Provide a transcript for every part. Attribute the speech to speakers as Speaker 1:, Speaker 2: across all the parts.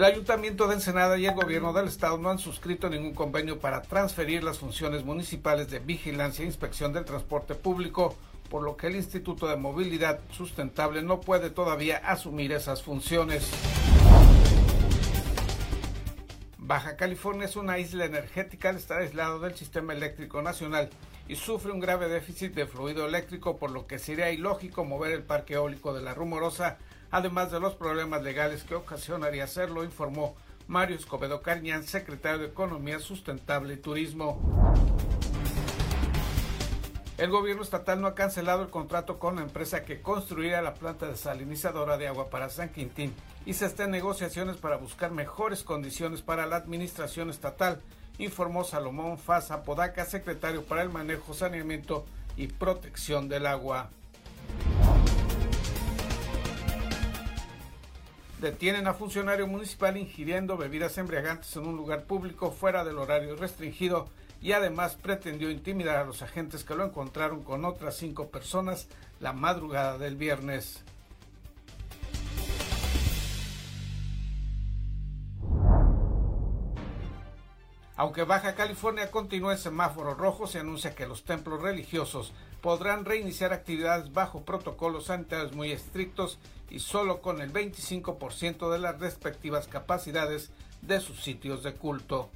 Speaker 1: El Ayuntamiento de Ensenada y el Gobierno del Estado no han suscrito ningún convenio para transferir las funciones municipales de vigilancia e inspección del transporte público, por lo que el Instituto de Movilidad Sustentable no puede todavía asumir esas funciones. Baja California es una isla energética al estar aislado del sistema eléctrico nacional y sufre un grave déficit de fluido eléctrico, por lo que sería ilógico mover el parque eólico de la Rumorosa además de los problemas legales que ocasionaría hacerlo, informó Mario Escobedo Carñán, secretario de Economía Sustentable y Turismo. El gobierno estatal no ha cancelado el contrato con la empresa que construirá la planta desalinizadora de agua para San Quintín y se está en negociaciones para buscar mejores condiciones para la administración estatal, informó Salomón Faz Apodaca, secretario para el manejo, saneamiento y protección del agua. Detienen a funcionario municipal ingiriendo bebidas embriagantes en un lugar público fuera del horario restringido y además pretendió intimidar a los agentes que lo encontraron con otras cinco personas la madrugada del viernes. Aunque Baja California continúa en semáforo rojo, se anuncia que los templos religiosos podrán reiniciar actividades bajo protocolos sanitarios muy estrictos y solo con el 25% de las respectivas capacidades de sus sitios de culto.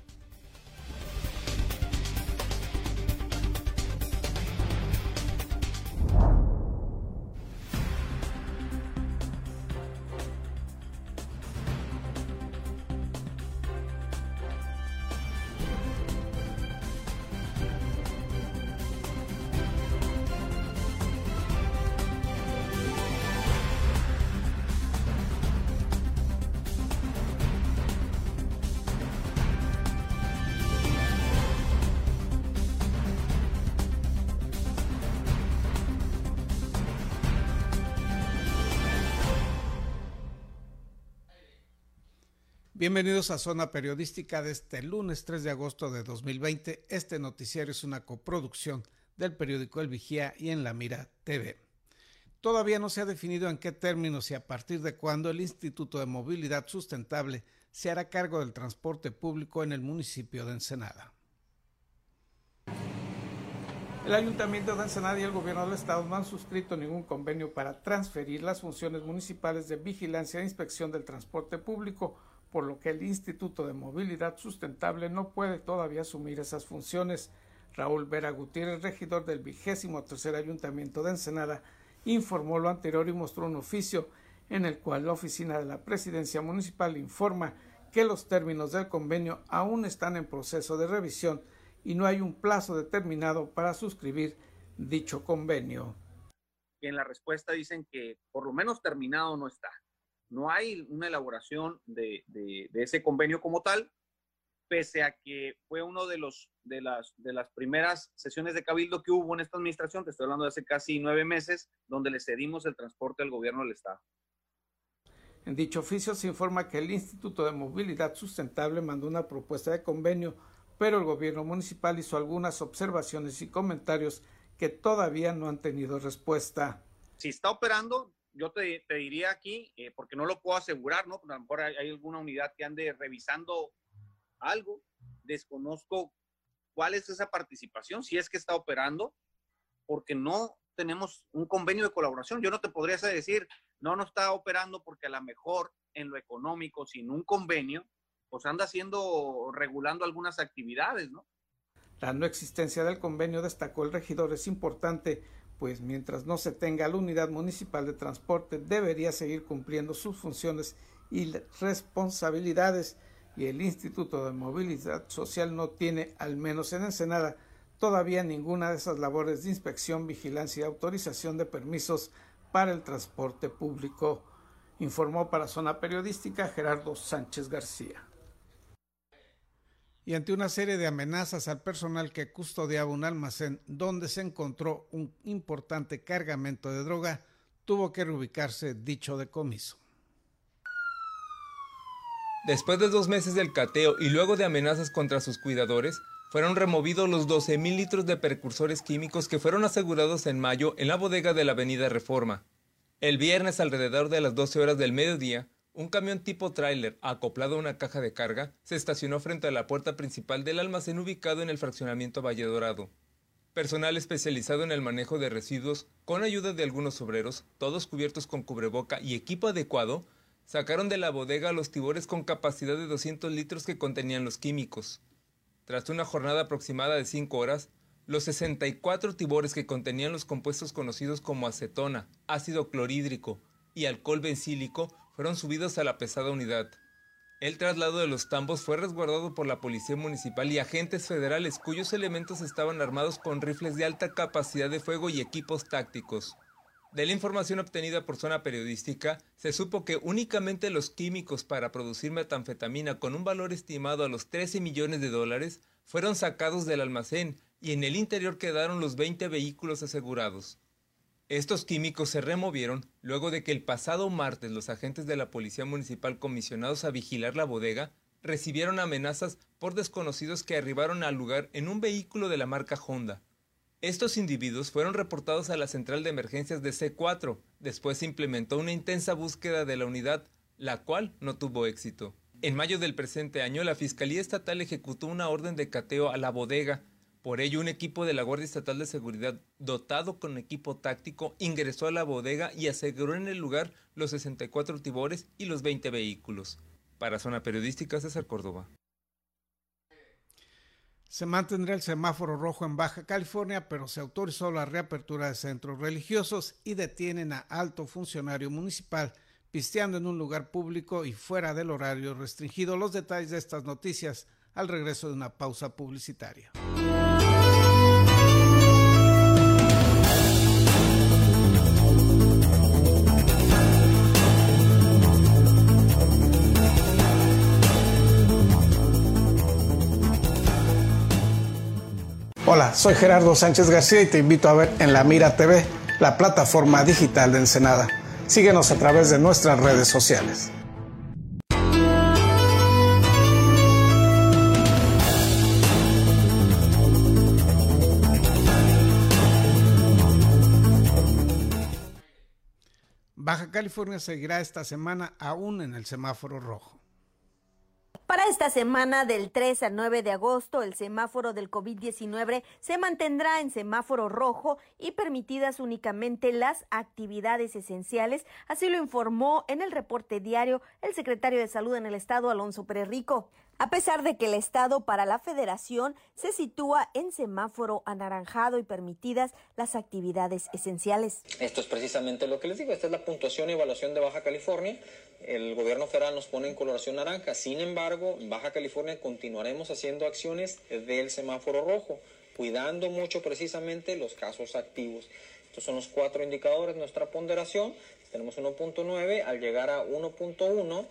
Speaker 1: Bienvenidos a Zona Periodística de este lunes 3 de agosto de 2020. Este noticiario es una coproducción del periódico El Vigía y en La Mira TV. Todavía no se ha definido en qué términos y a partir de cuándo el Instituto de Movilidad Sustentable se hará cargo del transporte público en el municipio de Ensenada. El Ayuntamiento de Ensenada y el Gobierno del Estado no han suscrito ningún convenio para transferir las funciones municipales de vigilancia e inspección del transporte público por lo que el Instituto de Movilidad Sustentable no puede todavía asumir esas funciones. Raúl Vera Gutiérrez, regidor del vigésimo tercer Ayuntamiento de Ensenada, informó lo anterior y mostró un oficio en el cual la oficina de la Presidencia Municipal informa que los términos del convenio aún están en proceso de revisión y no hay un plazo determinado para suscribir dicho convenio.
Speaker 2: En la respuesta dicen que por lo menos terminado no está. No hay una elaboración de, ese convenio como tal, pese a que fue uno de, los, de, las, de las primeras sesiones de cabildo que hubo en esta administración, te estoy hablando de hace casi nueve meses, donde le cedimos el transporte al gobierno del Estado.
Speaker 1: En dicho oficio se informa que el Instituto de Movilidad Sustentable mandó una propuesta de convenio, pero el gobierno municipal hizo algunas observaciones y comentarios que todavía no han tenido respuesta.
Speaker 2: Si está operando, yo te, diría aquí, eh, porque no lo puedo asegurar, ¿no? A lo mejor hay, alguna unidad que ande revisando algo, desconozco cuál es esa participación, si es que está operando, porque no tenemos un convenio de colaboración. Yo no te podría decir, no, no está operando porque a lo mejor en lo económico, sin un convenio, pues anda haciendo, regulando algunas actividades, ¿no?
Speaker 1: La no existencia del convenio, destacó el regidor, es importante pues mientras no se tenga la unidad municipal de transporte debería seguir cumpliendo sus funciones y responsabilidades. Y el Instituto de Movilidad Social no tiene, al menos en Ensenada, todavía ninguna de esas labores de inspección, vigilancia y autorización de permisos para el transporte público, informó para Zona Periodística Gerardo Sánchez García y ante una serie de amenazas al personal que custodiaba un almacén donde se encontró un importante cargamento de droga, tuvo que reubicarse dicho decomiso.
Speaker 3: Después de dos meses del cateo y luego de amenazas contra sus cuidadores, fueron removidos los 12.000 litros de precursores químicos que fueron asegurados en mayo en la bodega de la Avenida Reforma. El viernes, alrededor de las 12 horas del mediodía, un camión tipo tráiler acoplado a una caja de carga se estacionó frente a la puerta principal del almacén ubicado en el fraccionamiento Valle Dorado. Personal especializado en el manejo de residuos, con ayuda de algunos obreros, todos cubiertos con cubreboca y equipo adecuado, sacaron de la bodega los tibores con capacidad de 200 litros que contenían los químicos. Tras una jornada aproximada de 5 horas, los 64 tibores que contenían los compuestos conocidos como acetona, ácido clorhídrico y alcohol bencílico fueron subidos a la pesada unidad. El traslado de los tambos fue resguardado por la Policía Municipal y agentes federales cuyos elementos estaban armados con rifles de alta capacidad de fuego y equipos tácticos. De la información obtenida por zona periodística, se supo que únicamente los químicos para producir metanfetamina con un valor estimado a los 13 millones de dólares fueron sacados del almacén y en el interior quedaron los 20 vehículos asegurados. Estos químicos se removieron luego de que el pasado martes los agentes de la Policía Municipal comisionados a vigilar la bodega recibieron amenazas por desconocidos que arribaron al lugar en un vehículo de la marca Honda. Estos individuos fueron reportados a la central de emergencias de C4. Después se implementó una intensa búsqueda de la unidad, la cual no tuvo éxito. En mayo del presente año, la Fiscalía Estatal ejecutó una orden de cateo a la bodega, por ello, un equipo de la Guardia Estatal de Seguridad, dotado con equipo táctico, ingresó a la bodega y aseguró en el lugar los 64 tibores y los 20 vehículos. Para Zona Periodística, César Córdoba.
Speaker 1: Se mantendrá el semáforo rojo en Baja California, pero se autorizó la reapertura de centros religiosos y detienen a alto funcionario municipal pisteando en un lugar público y fuera del horario restringido. Los detalles de estas noticias al regreso de una pausa publicitaria. Hola, soy Gerardo Sánchez García y te invito a ver en La Mira TV, la plataforma digital de Ensenada. Síguenos a través de nuestras redes sociales. Baja California seguirá esta semana aún en el semáforo rojo.
Speaker 4: Para esta semana del 3 al 9 de agosto, el semáforo del COVID-19 se mantendrá en semáforo rojo y permitidas únicamente las actividades esenciales, así lo informó en el reporte diario el secretario de Salud en el estado, Alonso Pérez Rico a pesar de que el Estado para la Federación se sitúa en semáforo anaranjado y permitidas las actividades esenciales.
Speaker 5: Esto es precisamente lo que les digo, esta es la puntuación y evaluación de Baja California. El gobierno federal nos pone en coloración naranja, sin embargo, en Baja California continuaremos haciendo acciones del semáforo rojo, cuidando mucho precisamente los casos activos. Estos son los cuatro indicadores nuestra ponderación. Tenemos 1.9, al llegar a 1.1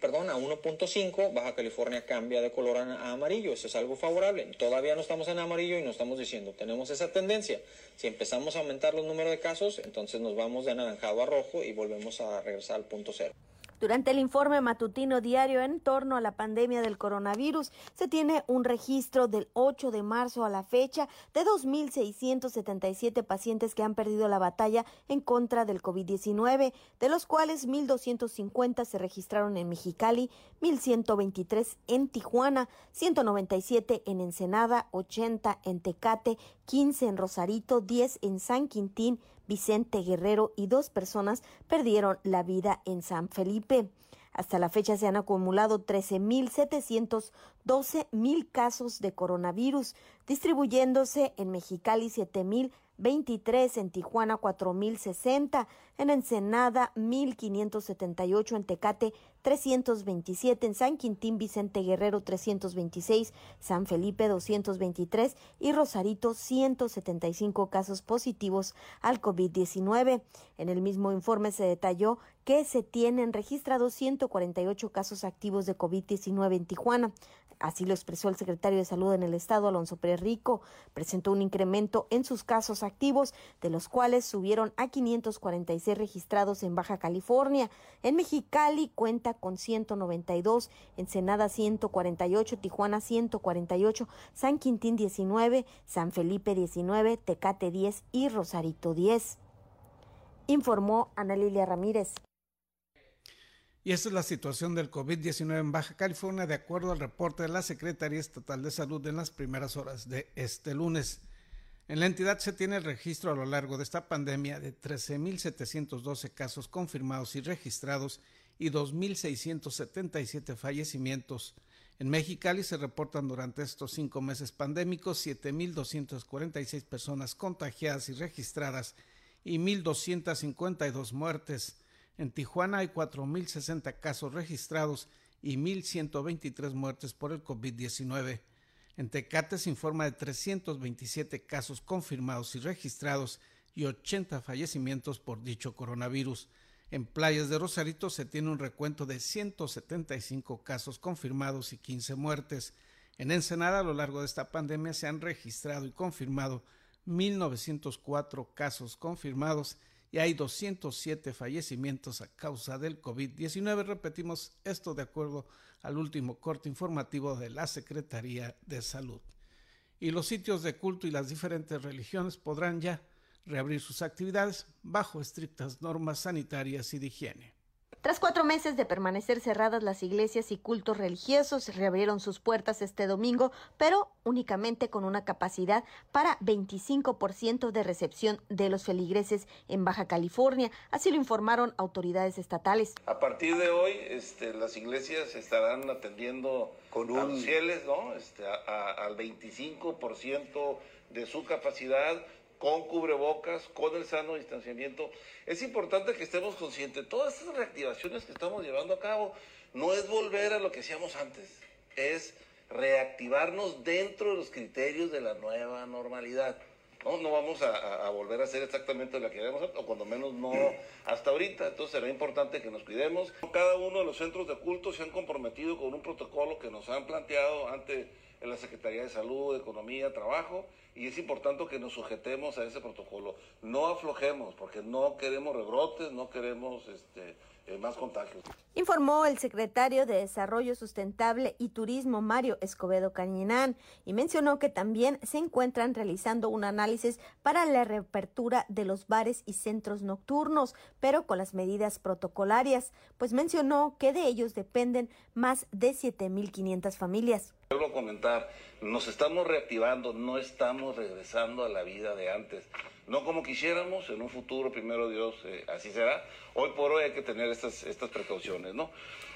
Speaker 5: perdón, a 1.5, Baja California cambia de color a, amarillo. Eso es algo favorable. Todavía no estamos en amarillo y no estamos diciendo, tenemos esa tendencia. Si empezamos a aumentar los números de casos, entonces nos vamos de anaranjado a rojo y volvemos a regresar al punto cero.
Speaker 4: Durante el informe matutino diario en torno a la pandemia del coronavirus, se tiene un registro del 8 de marzo a la fecha de 2.677 pacientes que han perdido la batalla en contra del COVID-19, de los cuales 1.250 se registraron en Mexicali, 1.123 en Tijuana, 197 en Ensenada, 80 en Tecate, 15 en Rosarito, 10 en San Quintín, Vicente Guerrero y dos personas perdieron la vida en San Felipe. Hasta la fecha se han acumulado 13.712 mil casos de coronavirus, distribuyéndose en Mexicali 7.023, en Tijuana 4.060, en Ensenada 1.578, en Tecate 327, en San Quintín Vicente Guerrero 326, San Felipe 223 y Rosarito 175 casos positivos al COVID-19. En el mismo informe se detalló que se tienen registrados 148 casos activos de COVID-19 en Tijuana. Así lo expresó el secretario de Salud en el estado, Alonso Pérez Rico. Presentó un incremento en sus casos activos, de los cuales subieron a 546 registrados en Baja California. En Mexicali cuenta con 192, Ensenada 148, Tijuana 148, San Quintín 19, San Felipe 19, Tecate 10 y Rosarito 10. Informó Ana Lilia Ramírez.
Speaker 1: Y esta es la situación del COVID-19 en Baja California, de acuerdo al reporte de la Secretaría Estatal de Salud en las primeras horas de este lunes. En la entidad se tiene el registro a lo largo de esta pandemia de 13.712 casos confirmados y registrados y 2.677 fallecimientos. En Mexicali se reportan durante estos cinco meses pandémicos 7.246 personas contagiadas y registradas y 1.252 muertes. En Tijuana hay 4.060 casos registrados y 1.123 muertes por el COVID-19. En Tecate se informa de 327 casos confirmados y registrados y 80 fallecimientos por dicho coronavirus. En playas de Rosarito se tiene un recuento de 175 casos confirmados y 15 muertes. En Ensenada, a lo largo de esta pandemia, se han registrado y confirmado 1.904 casos confirmados y hay 207 fallecimientos a causa del COVID-19. Repetimos esto de acuerdo al último corte informativo de la Secretaría de Salud. Y los sitios de culto y las diferentes religiones podrán ya reabrir sus actividades bajo estrictas normas sanitarias y de higiene.
Speaker 4: Tras cuatro meses de permanecer cerradas, las iglesias y cultos religiosos reabrieron sus puertas este domingo, pero únicamente con una capacidad para 25% de recepción de los feligreses en Baja California. Así lo informaron autoridades estatales.
Speaker 6: A partir de hoy, este, las iglesias estarán atendiendo con un... a los fieles, ¿no? Este, al 25% de su capacidad con cubrebocas, con el sano distanciamiento. Es importante que estemos conscientes. Todas estas reactivaciones que estamos llevando a cabo no es volver a lo que hacíamos antes, es reactivarnos dentro de los criterios de la nueva normalidad. No, no vamos a, volver a hacer exactamente lo que queremos, o cuando menos no hasta ahorita. Entonces será importante que nos cuidemos. Cada uno de los centros de culto se han comprometido con un protocolo que nos han planteado ante la Secretaría de Salud, Economía, Trabajo y es importante que nos sujetemos a ese protocolo. No aflojemos porque no queremos rebrotes, no queremos este, eh, más contagios.
Speaker 4: Informó el secretario de Desarrollo Sustentable y Turismo Mario Escobedo Cañinán y mencionó que también se encuentran realizando un análisis para la reapertura de los bares y centros nocturnos, pero con las medidas protocolarias, pues mencionó que de ellos dependen más de 7.500 familias.
Speaker 6: Quiero comentar, nos estamos reactivando, no estamos regresando a la vida de antes. No como quisiéramos, en un futuro, primero Dios, eh, así será. Hoy por hoy hay que tener estas, estas precauciones, ¿no?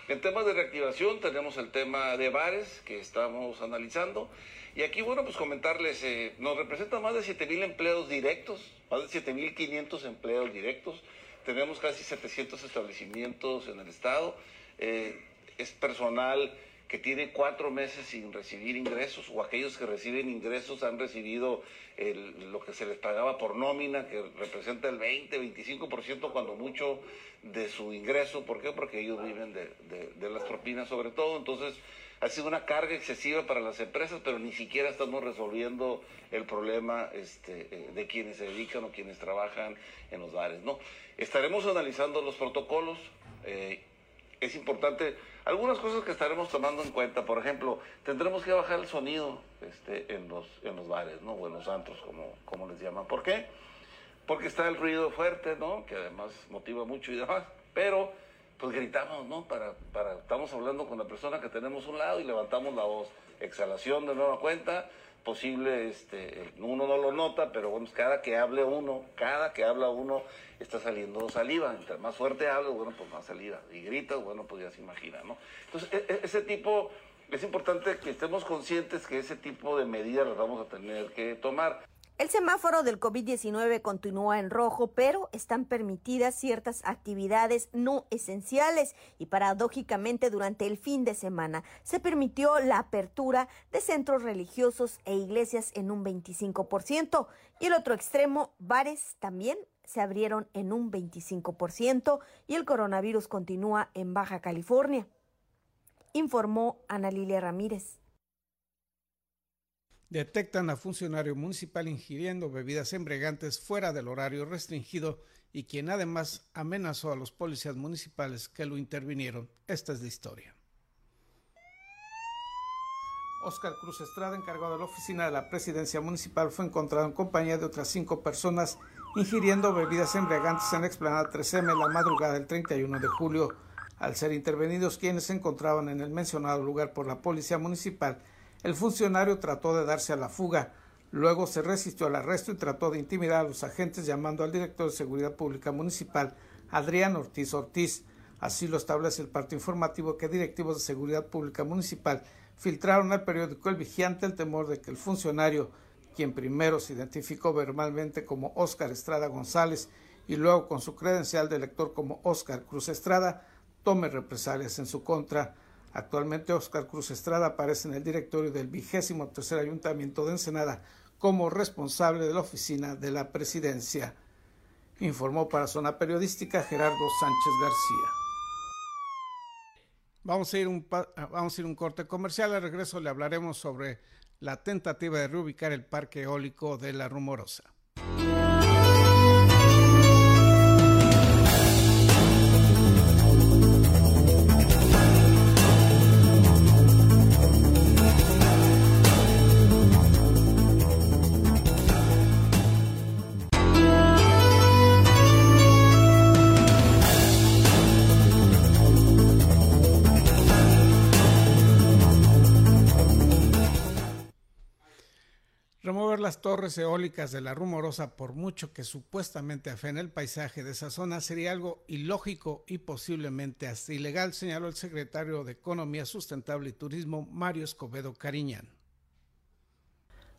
Speaker 6: En temas de reactivación tenemos el tema de bares que estamos analizando. Y aquí, bueno, pues comentarles, eh, nos representa más de 7.000 empleos directos, más de 7.500 empleos directos. Tenemos casi 700 establecimientos en el estado. Eh, es personal que tiene cuatro meses sin recibir ingresos o aquellos que reciben ingresos han recibido lo que se les pagaba por nómina, que representa el 20, 25% cuando mucho de su ingreso. ¿Por qué? Porque ellos viven de, de, las propinas sobre todo. Entonces ha sido una carga excesiva para las empresas, pero ni siquiera estamos resolviendo el problema este, eh, de quienes se dedican o quienes trabajan en los bares. ¿no? Estaremos analizando los protocolos. Eh, es importante algunas cosas que estaremos tomando en cuenta, por ejemplo, tendremos que bajar el sonido este, en, los, en los bares, ¿no? O en los antros, como, como les llaman. ¿Por qué? Porque está el ruido fuerte, ¿no? Que además motiva mucho y demás. Pero, pues gritamos, ¿no? Para, para, estamos hablando con la persona que tenemos a un lado y levantamos la voz. Exhalación de nueva cuenta, posible, este, uno no lo nota, pero bueno, cada que hable uno, cada que habla uno, está saliendo saliva. Entre más fuerte habla, bueno, pues más saliva. Y grita, bueno, pues ya se imagina, ¿no? Entonces, e, e, ese tipo, es importante que estemos conscientes que ese tipo de medidas las vamos a tener que tomar.
Speaker 4: El semáforo del COVID-19 continúa en rojo, pero están permitidas ciertas actividades no esenciales y paradójicamente durante el fin de semana. Se permitió la apertura de centros religiosos e iglesias en un 25% y el otro extremo, bares también se abrieron en un 25% y el coronavirus continúa en Baja California, informó Ana Lilia Ramírez
Speaker 1: detectan a funcionario municipal ingiriendo bebidas embriagantes fuera del horario restringido y quien además amenazó a los policías municipales que lo intervinieron. Esta es la historia. Oscar Cruz Estrada, encargado de la oficina de la presidencia municipal, fue encontrado en compañía de otras cinco personas ingiriendo bebidas embriagantes en la explanada 3M la madrugada del 31 de julio. Al ser intervenidos quienes se encontraban en el mencionado lugar por la policía municipal, el funcionario trató de darse a la fuga. Luego se resistió al arresto y trató de intimidar a los agentes llamando al director de Seguridad Pública Municipal, Adrián Ortiz Ortiz. Así lo establece el parte informativo que directivos de Seguridad Pública Municipal filtraron al periódico El Vigilante el temor de que el funcionario, quien primero se identificó verbalmente como Óscar Estrada González y luego con su credencial de elector como Óscar Cruz Estrada, tome represalias en su contra. Actualmente Óscar Cruz Estrada aparece en el directorio del vigésimo tercer ayuntamiento de Ensenada como responsable de la oficina de la presidencia. Informó para Zona Periodística Gerardo Sánchez García. Vamos a ir un, vamos a ir un corte comercial. Al regreso le hablaremos sobre la tentativa de reubicar el parque eólico de La Rumorosa. Las torres eólicas de la Rumorosa, por mucho que supuestamente afene el paisaje de esa zona, sería algo ilógico y posiblemente hasta ilegal, señaló el secretario de Economía Sustentable y Turismo, Mario Escobedo Cariñán.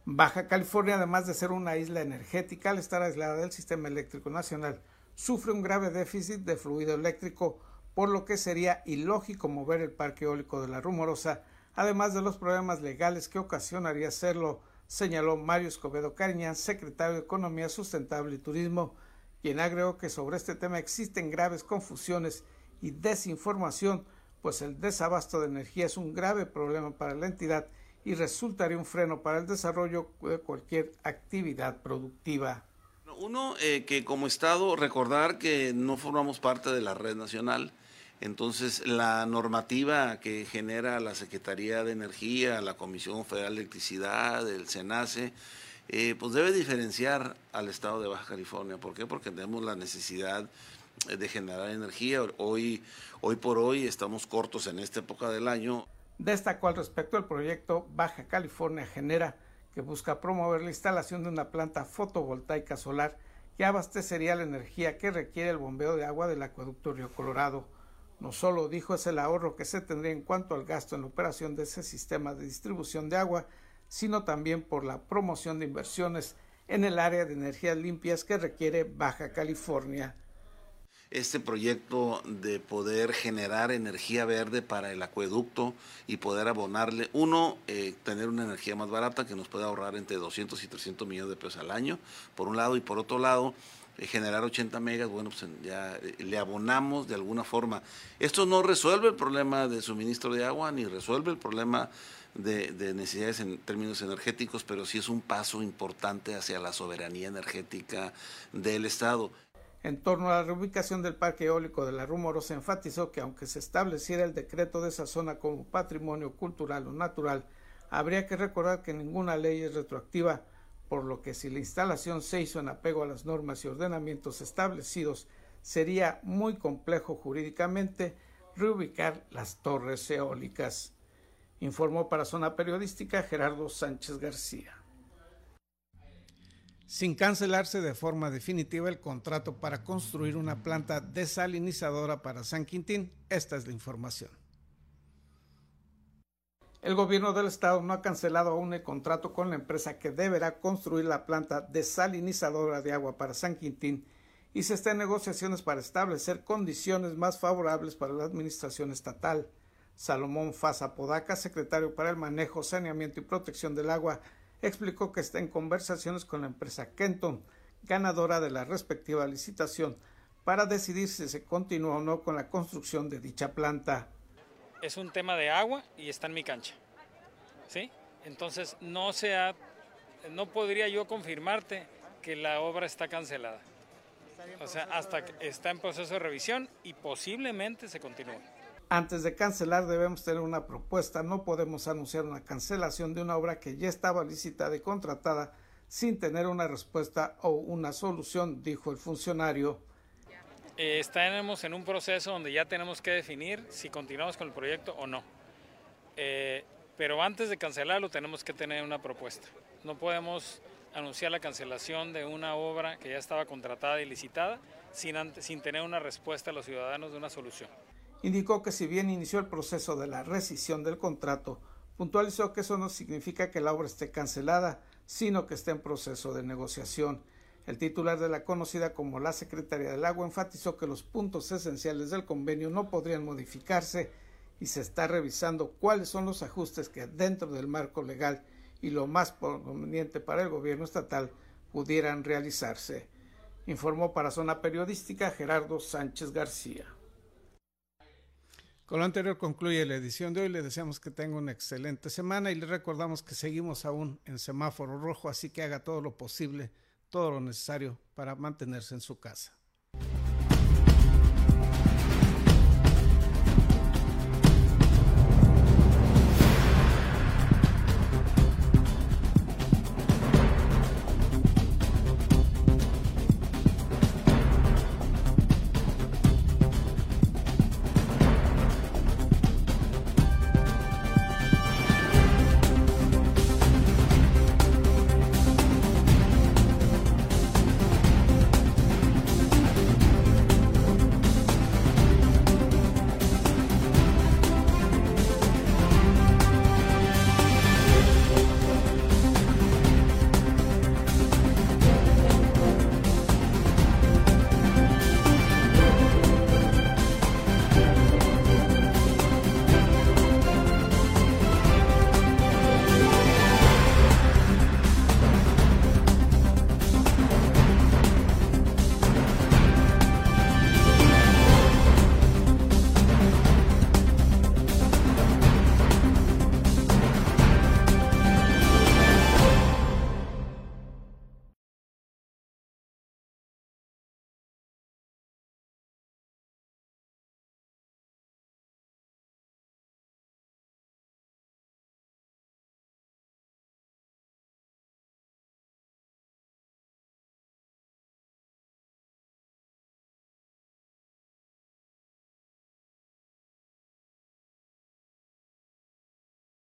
Speaker 1: Baja California, además de ser una isla energética, al estar aislada del sistema eléctrico nacional, sufre un grave déficit de fluido eléctrico, por lo que sería ilógico mover el parque eólico de la Rumorosa, además de los problemas legales que ocasionaría hacerlo señaló Mario Escobedo Cariñán, secretario de Economía Sustentable y Turismo, quien agregó que sobre este tema existen graves confusiones y desinformación, pues el desabasto de energía es un grave problema para la entidad y resultaría un freno para el desarrollo de cualquier actividad productiva.
Speaker 6: Uno, eh, que como Estado recordar que no formamos parte de la red nacional, entonces, la normativa que genera la Secretaría de Energía, la Comisión Federal de Electricidad, el SENACE, eh, pues debe diferenciar al Estado de Baja California. ¿Por qué? Porque tenemos la necesidad de generar energía. Hoy, hoy por hoy estamos cortos en esta época del año.
Speaker 1: Destacó al respecto el proyecto Baja California Genera, que busca promover la instalación de una planta fotovoltaica solar que abastecería la energía que requiere el bombeo de agua del acueducto Río Colorado. No solo dijo es el ahorro que se tendría en cuanto al gasto en la operación de ese sistema de distribución de agua, sino también por la promoción de inversiones en el área de energías limpias que requiere Baja California.
Speaker 6: Este proyecto de poder generar energía verde para el acueducto y poder abonarle, uno, eh, tener una energía más barata que nos puede ahorrar entre 200 y 300 millones de pesos al año, por un lado, y por otro lado, eh, generar 80 megas, bueno, pues ya eh, le abonamos de alguna forma. Esto no resuelve el problema de suministro de agua ni resuelve el problema de, de, necesidades en términos energéticos, pero sí es un paso importante hacia la soberanía energética del Estado.
Speaker 1: En torno a la reubicación del parque eólico de la Rumorosa, enfatizó que aunque se estableciera el decreto de esa zona como patrimonio cultural o natural, habría que recordar que ninguna ley es retroactiva por lo que si la instalación se hizo en apego a las normas y ordenamientos establecidos, sería muy complejo jurídicamente reubicar las torres eólicas. Informó para Zona Periodística Gerardo Sánchez García. Sin cancelarse de forma definitiva el contrato para construir una planta desalinizadora para San Quintín, esta es la información. El gobierno del estado no ha cancelado aún el contrato con la empresa que deberá construir la planta desalinizadora de agua para San Quintín y se está en negociaciones para establecer condiciones más favorables para la administración estatal. Salomón Faza Podaca, secretario para el manejo, saneamiento y protección del agua, explicó que está en conversaciones con la empresa Kenton, ganadora de la respectiva licitación, para decidir si se continúa o no con la construcción de dicha planta
Speaker 7: es un tema de agua y está en mi cancha. ¿Sí? Entonces no sea, no podría yo confirmarte que la obra está cancelada. O sea, hasta que está en proceso de revisión y posiblemente se continúe.
Speaker 1: Antes de cancelar debemos tener una propuesta. No podemos anunciar una cancelación de una obra que ya estaba licitada y contratada sin tener una respuesta o una solución, dijo el funcionario.
Speaker 7: Eh, estaremos en un proceso donde ya tenemos que definir si continuamos con el proyecto o no. Eh, pero antes de cancelarlo tenemos que tener una propuesta. No podemos anunciar la cancelación de una obra que ya estaba contratada y licitada sin, sin tener una respuesta a los ciudadanos de una solución.
Speaker 1: Indicó que si bien inició el proceso de la rescisión del contrato, puntualizó que eso no significa que la obra esté cancelada, sino que esté en proceso de negociación. El titular de la conocida como la Secretaría del Agua enfatizó que los puntos esenciales del convenio no podrían modificarse y se está revisando cuáles son los ajustes que dentro del marco legal y lo más conveniente para el gobierno estatal pudieran realizarse. Informó para Zona Periodística Gerardo Sánchez García. Con lo anterior concluye la edición de hoy. Le deseamos que tenga una excelente semana y le recordamos que seguimos aún en semáforo rojo, así que haga todo lo posible, todo lo necesario para mantenerse en su casa.